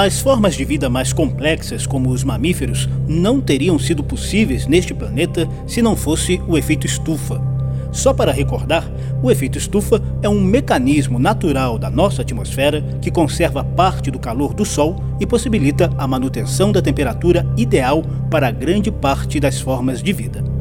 As formas de vida mais complexas, como os mamíferos, não teriam sido possíveis neste planeta se não fosse o efeito estufa. Só para recordar, o efeito estufa é um mecanismo natural da nossa atmosfera que conserva parte do calor do Sol e possibilita a manutenção da temperatura ideal para grande parte das formas de vida.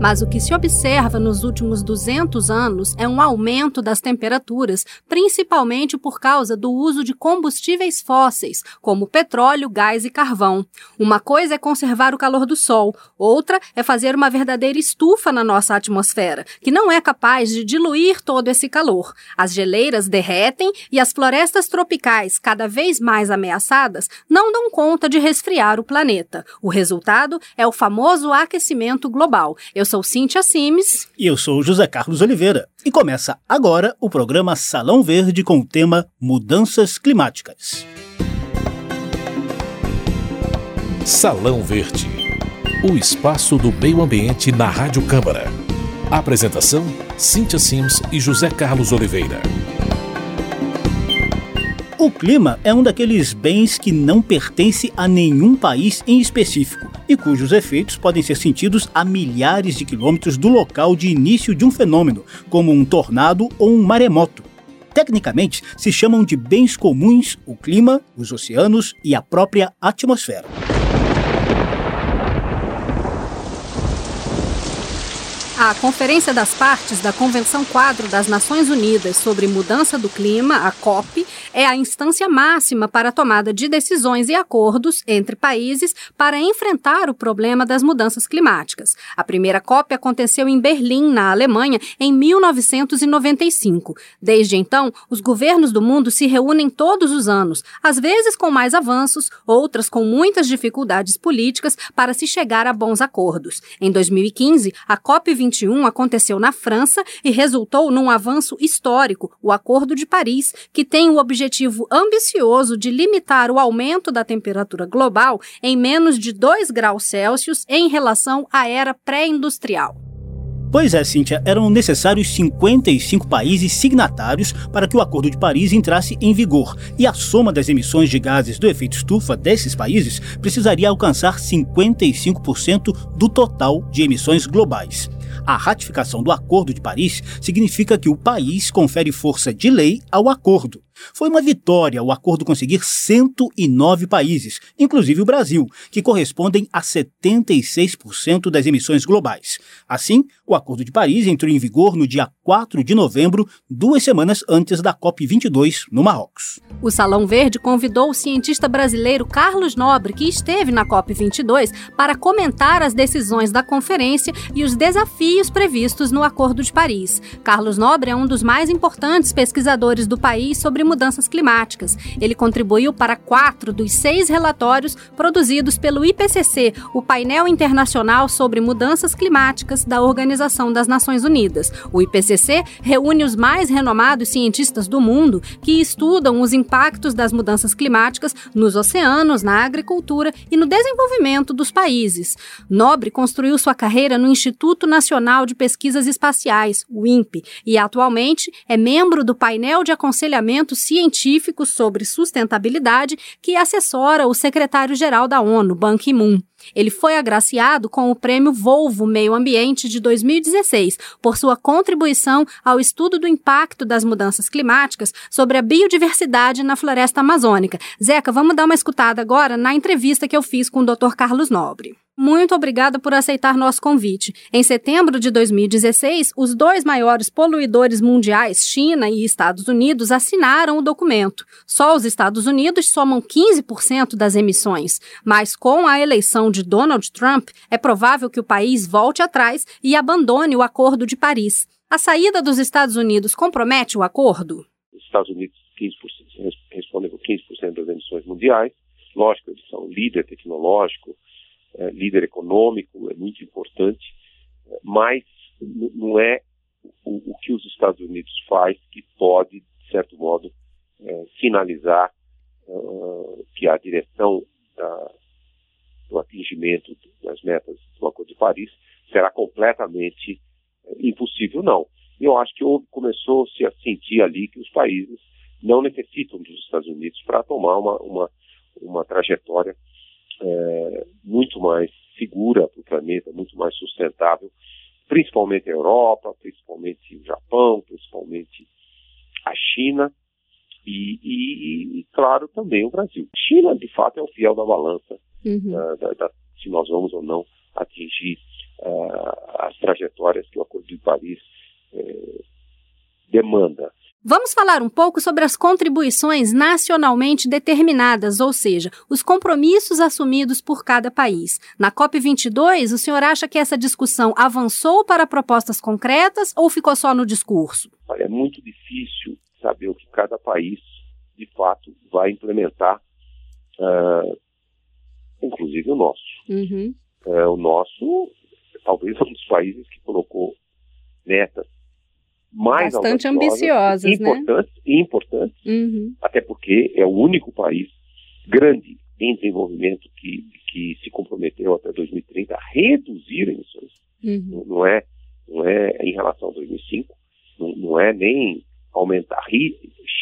Mas o que se observa nos últimos 200 anos é um aumento das temperaturas, principalmente por causa do uso de combustíveis fósseis, como petróleo, gás e carvão. Uma coisa é conservar o calor do Sol, outra é fazer uma verdadeira estufa na nossa atmosfera, que não é capaz de diluir todo esse calor. As geleiras derretem e as florestas tropicais, cada vez mais ameaçadas, não dão conta de resfriar o planeta. O resultado é o famoso aquecimento global. Eu sou Cíntia Simes. E eu sou José Carlos Oliveira. E começa agora o programa Salão Verde com o tema Mudanças Climáticas. Salão Verde o espaço do meio ambiente na Rádio Câmara. Apresentação: Cíntia Sims e José Carlos Oliveira. O clima é um daqueles bens que não pertence a nenhum país em específico e cujos efeitos podem ser sentidos a milhares de quilômetros do local de início de um fenômeno, como um tornado ou um maremoto. Tecnicamente, se chamam de bens comuns o clima, os oceanos e a própria atmosfera. A Conferência das Partes da Convenção Quadro das Nações Unidas sobre Mudança do Clima, a COP, é a instância máxima para a tomada de decisões e acordos entre países para enfrentar o problema das mudanças climáticas. A primeira COP aconteceu em Berlim, na Alemanha, em 1995. Desde então, os governos do mundo se reúnem todos os anos, às vezes com mais avanços, outras com muitas dificuldades políticas para se chegar a bons acordos. Em 2015, a COP 2021 aconteceu na França e resultou num avanço histórico, o Acordo de Paris, que tem o objetivo ambicioso de limitar o aumento da temperatura global em menos de 2 graus Celsius em relação à era pré-industrial. Pois é, Cíntia, eram necessários 55 países signatários para que o Acordo de Paris entrasse em vigor, e a soma das emissões de gases do efeito estufa desses países precisaria alcançar 55% do total de emissões globais. A ratificação do Acordo de Paris significa que o país confere força de lei ao acordo. Foi uma vitória o acordo conseguir 109 países, inclusive o Brasil, que correspondem a 76% das emissões globais. Assim, o Acordo de Paris entrou em vigor no dia 4 de novembro, duas semanas antes da COP22 no Marrocos. O Salão Verde convidou o cientista brasileiro Carlos Nobre, que esteve na COP22, para comentar as decisões da conferência e os desafios previstos no Acordo de Paris. Carlos Nobre é um dos mais importantes pesquisadores do país sobre mudanças climáticas. Ele contribuiu para quatro dos seis relatórios produzidos pelo IPCC, o painel internacional sobre mudanças climáticas da Organização das Nações Unidas. O IPCC reúne os mais renomados cientistas do mundo que estudam os impactos das mudanças climáticas nos oceanos, na agricultura e no desenvolvimento dos países. Nobre construiu sua carreira no Instituto Nacional de Pesquisas Espaciais, o INPE, e atualmente é membro do painel de aconselhamento científico sobre sustentabilidade que assessora o secretário-geral da ONU, Ban Ki-moon. Ele foi agraciado com o Prêmio Volvo Meio Ambiente de 2016 por sua contribuição ao estudo do impacto das mudanças climáticas sobre a biodiversidade na floresta amazônica. Zeca, vamos dar uma escutada agora na entrevista que eu fiz com o Dr. Carlos Nobre. Muito obrigada por aceitar nosso convite. Em setembro de 2016, os dois maiores poluidores mundiais, China e Estados Unidos, assinaram o documento. Só os Estados Unidos somam 15% das emissões, mas com a eleição de Donald Trump, é provável que o país volte atrás e abandone o Acordo de Paris. A saída dos Estados Unidos compromete o acordo? Os Estados Unidos 15%, respondem por 15% das emissões mundiais. Lógico, eles são líder tecnológico, é, líder econômico, é muito importante, mas não é o, o, que os Estados Unidos faz que pode, de certo modo, é, finalizar uh, que a direção da, do atingimento das metas do Acordo de Paris será completamente é, impossível, não. Eu acho que começou-se a sentir ali que os países não necessitam dos Estados Unidos para tomar uma, uma, uma trajetória é, muito mais segura para o planeta, muito mais sustentável, principalmente a Europa, principalmente o Japão, principalmente a China e, e, e claro, também o Brasil. China, de fato, é o fiel da balança uhum. uh, da, da, se nós vamos ou não atingir uh, as trajetórias que o Acordo de Paris uh, demanda. Vamos falar um pouco sobre as contribuições nacionalmente determinadas, ou seja, os compromissos assumidos por cada país. Na COP22, o senhor acha que essa discussão avançou para propostas concretas ou ficou só no discurso? É muito difícil saber o que cada país, de fato, vai implementar, uh, inclusive o nosso. Uhum. Uh, o nosso, talvez, um dos países que colocou metas mais bastante ambiciosas, importantes, né? E importantes, uhum. até porque é o único país grande em desenvolvimento que, que se comprometeu até 2030 a reduzir emissões. Uhum. Não, é, não é em relação a 2005, não, não é nem aumentar.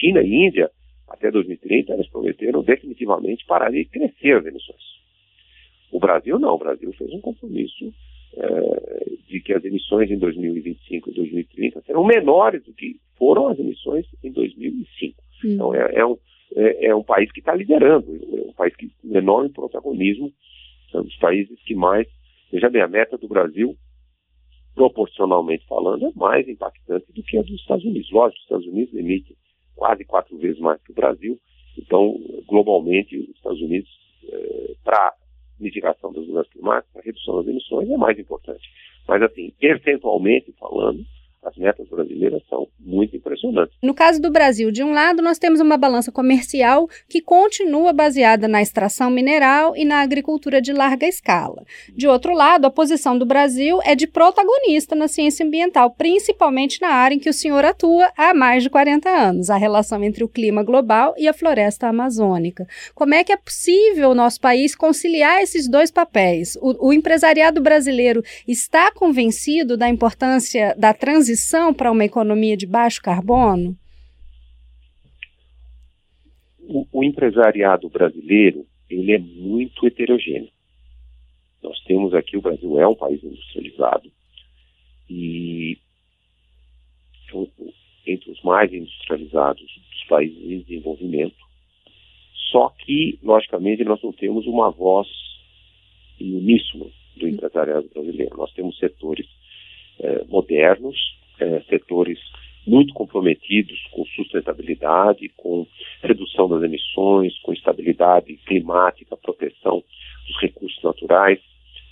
China e Índia, até 2030, elas prometeram definitivamente parar de crescer as emissões. O Brasil não, o Brasil fez um compromisso é, de que as emissões em 2025 e 2030 serão menores do que foram as emissões em 2005. Hum. Então é, é, um, é, é, um país que está liderando, é um país que tem enorme protagonismo, é um dos países que mais, veja bem, a meta do Brasil, proporcionalmente falando, é mais impactante do que a dos Estados Unidos. Lógico, os Estados Unidos emitem quase quatro vezes mais que o Brasil, então, globalmente, os Estados Unidos, é, para mitigação das mudanças climáticas, a redução das emissões é mais importante. Mas, assim, percentualmente falando, metas brasileiras são muito impressionantes. No caso do Brasil, de um lado, nós temos uma balança comercial que continua baseada na extração mineral e na agricultura de larga escala. De outro lado, a posição do Brasil é de protagonista na ciência ambiental, principalmente na área em que o senhor atua há mais de 40 anos, a relação entre o clima global e a floresta amazônica. Como é que é possível o nosso país conciliar esses dois papéis? O, o empresariado brasileiro está convencido da importância da transição transição para uma economia de baixo carbono? O, o empresariado brasileiro ele é muito heterogêneo. Nós temos aqui, o Brasil é um país industrializado e entre os mais industrializados dos países em desenvolvimento. Só que, logicamente, nós não temos uma voz uníssona do empresariado brasileiro. Nós temos setores eh, modernos, é, setores muito comprometidos com sustentabilidade, com redução das emissões, com estabilidade climática, proteção dos recursos naturais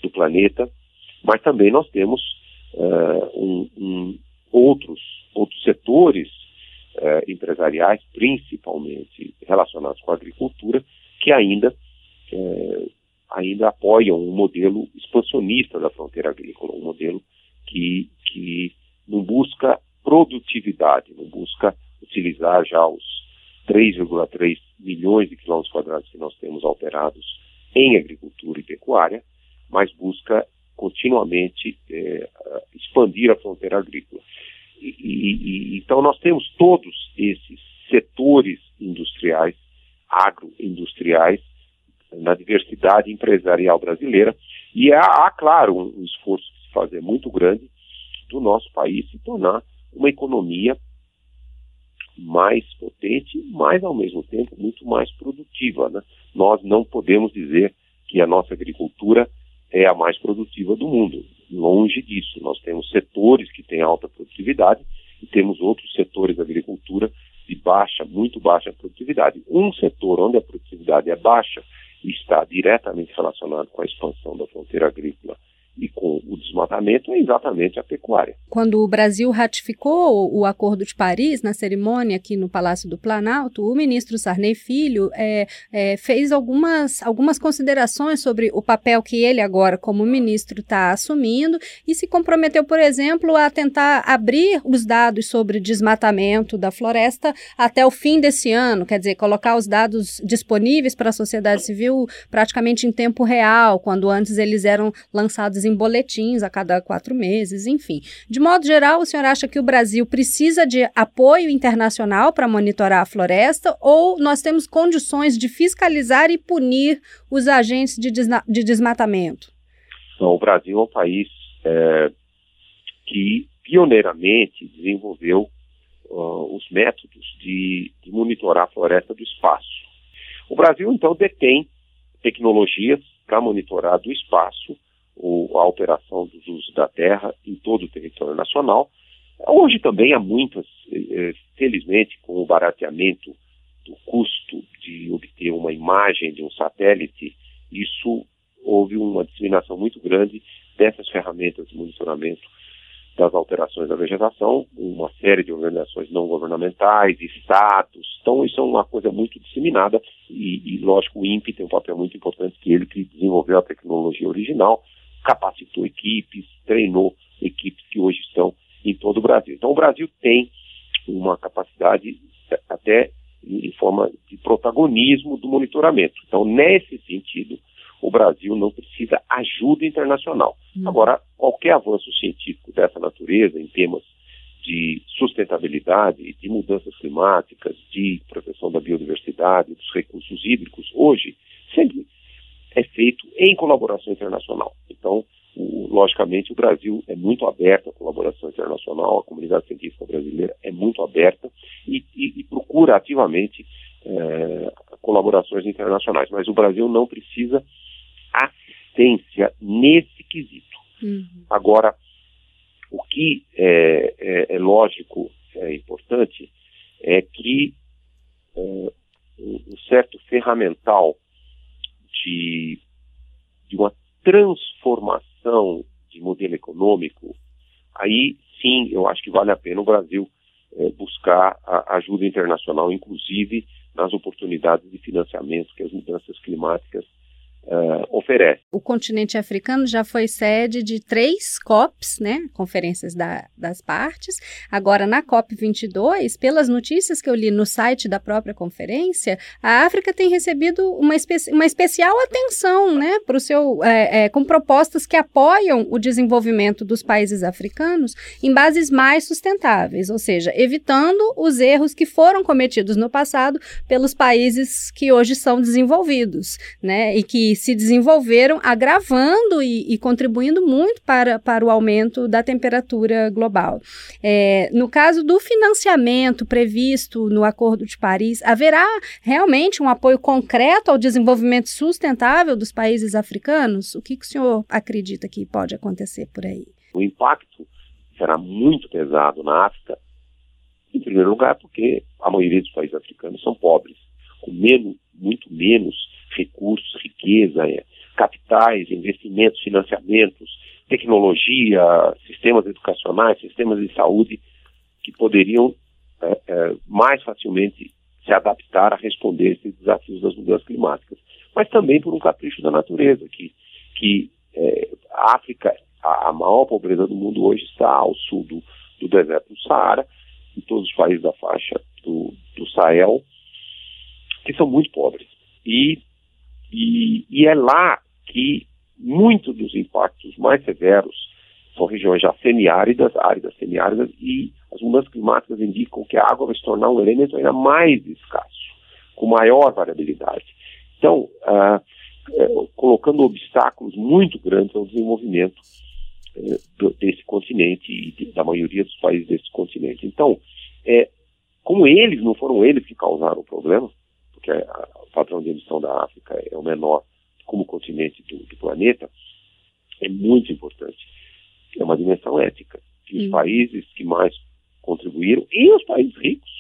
do planeta, mas também nós temos uh, um, um, outros, outros setores uh, empresariais, principalmente relacionados com a agricultura, que ainda, uh, ainda apoiam um modelo expansionista da fronteira agrícola, um modelo que, que não busca produtividade, não busca utilizar já os 3,3 milhões de quilômetros quadrados que nós temos alterados em agricultura e pecuária, mas busca continuamente é, expandir a fronteira agrícola. E, e, então nós temos todos esses setores industriais, agroindustriais, na diversidade empresarial brasileira, e há, há claro, um, esforço que se faz é muito grande do nosso país se tornar uma economia mais potente, mas ao mesmo tempo muito mais produtiva. Né? Nós não podemos dizer que a nossa agricultura é a mais produtiva do mundo. Longe disso. Nós temos setores que têm alta produtividade e temos outros setores da agricultura de baixa, muito baixa produtividade. Um setor onde a produtividade é baixa está diretamente relacionado com a expansão da fronteira agrícola e com o desmatamento é exatamente a pecuária. Quando o Brasil ratificou o Acordo de Paris, na cerimônia aqui no Palácio do Planalto, o ministro Sarney Filho é, é, fez algumas, algumas considerações sobre o papel que ele agora, como ministro, está assumindo e se comprometeu, por exemplo, a tentar abrir os dados sobre desmatamento da floresta até o fim desse ano, quer dizer, colocar os dados disponíveis para a sociedade civil praticamente em tempo real, quando antes eles eram lançados em boletins a cada quatro meses, enfim. De modo geral, o senhor acha que o Brasil precisa de apoio internacional para monitorar a floresta ou nós temos condições de fiscalizar e punir os agentes de, de desmatamento? Não, o Brasil é um país é, que pioneiramente desenvolveu uh, os métodos de, de monitorar a floresta do espaço. O Brasil, então, detém tecnologias para monitorar do espaço o, a operação dos usos da terra em todo o território nacional. Hoje também há muitas, eh, felizmente, com o barateamento do custo de obter uma imagem de um satélite, isso houve uma disseminação muito grande dessas ferramentas de monitoramento das alterações da vegetação, uma série de organizações não governamentais, estados. Então, isso é uma coisa muito disseminada e, e, lógico, o INPE tem um papel muito importante, que ele que desenvolveu a tecnologia original, capacitou equipes, treinou equipes que hoje estão em todo o Brasil. Então, o Brasil tem uma capacidade até em forma de protagonismo do monitoramento. Então, nesse sentido, o Brasil não precisa ajuda internacional. Uhum. Agora, qualquer avanço científico dessa natureza, em temas de sustentabilidade, de mudanças climáticas, de proteção da biodiversidade, dos recursos hídricos, hoje, sempre é feito em colaboração internacional. Então, o, logicamente, o Brasil é muito aberto à colaboração internacional, a comunidade científica brasileira é muito aberta e, e, e procura ativamente é, colaborações internacionais. Mas o Brasil não precisa assistência nesse quesito. Uhum. Agora, o que é, é, é, lógico, é importante, é que um certo ferramental de, de uma transformação de modelo econômico, aí sim eu acho que vale a pena o Brasil é, buscar a ajuda internacional, inclusive nas oportunidades de financiamento que as mudanças climáticas uh, oferece. O continente africano já foi sede de três COPs, né, conferências da, das partes. Agora, na COP 22, pelas notícias que eu li no site da própria conferência, a África tem recebido uma, espe uma especial atenção, né, seu, é, é, com propostas que apoiam o desenvolvimento dos países africanos em bases mais sustentáveis, ou seja, evitando os erros que foram cometidos no passado pelos países que hoje são desenvolvidos, né, e que se desenvolveram, agravando e, e, contribuindo muito para, para o aumento da temperatura global. É, no caso do financiamento previsto no Acordo de Paris, haverá realmente um apoio concreto ao desenvolvimento sustentável dos países africanos? O que, que o senhor acredita que pode acontecer por aí? O impacto será muito pesado na África, em primeiro lugar, porque a maioria dos países africanos são pobres, com menos, muito menos recursos, riqueza, é, capitais, investimentos, financiamentos, tecnologia, sistemas educacionais, sistemas de saúde que poderiam é, é, mais facilmente se adaptar a responder esses desafios das mudanças climáticas, mas também por um capricho da natureza, que, que é, a África, a, a, maior pobreza do mundo hoje está ao sul do, do deserto do Saara, em todos os países da faixa do, do Sahel, que são muito pobres. E e, e é lá que muitos dos impactos mais severos são regiões já semiáridas, áridas semiáridas, e as mudanças climáticas indicam que a água vai se tornar um elemento ainda mais escasso, com maior variabilidade. Então, uh, uh, colocando obstáculos muito grandes ao desenvolvimento uh, desse continente e da maioria dos países desse continente. Então, é, como eles, não foram eles que causaram o problema, porque o padrão de emissão da África é o menor como continente do, do planeta, é muito importante. É uma dimensão ética. Que os países que mais contribuíram, e os países ricos,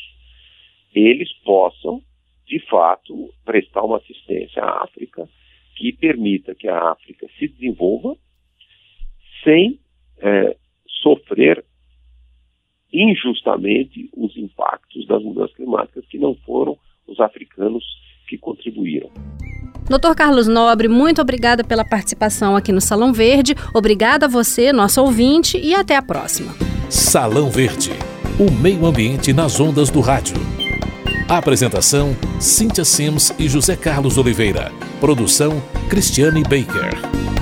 eles possam, de fato, prestar uma assistência à África que permita que a África se desenvolva sem é, sofrer injustamente os impactos das mudanças climáticas que não foram os africanos que contribuíram. Doutor Carlos Nobre, muito obrigada pela participação aqui no Salão Verde. Obrigada a você, nosso ouvinte, e até a próxima. Salão Verde, o meio ambiente nas ondas do rádio. Apresentação: Cíntia Sims e José Carlos Oliveira. Produção: Cristiane Baker.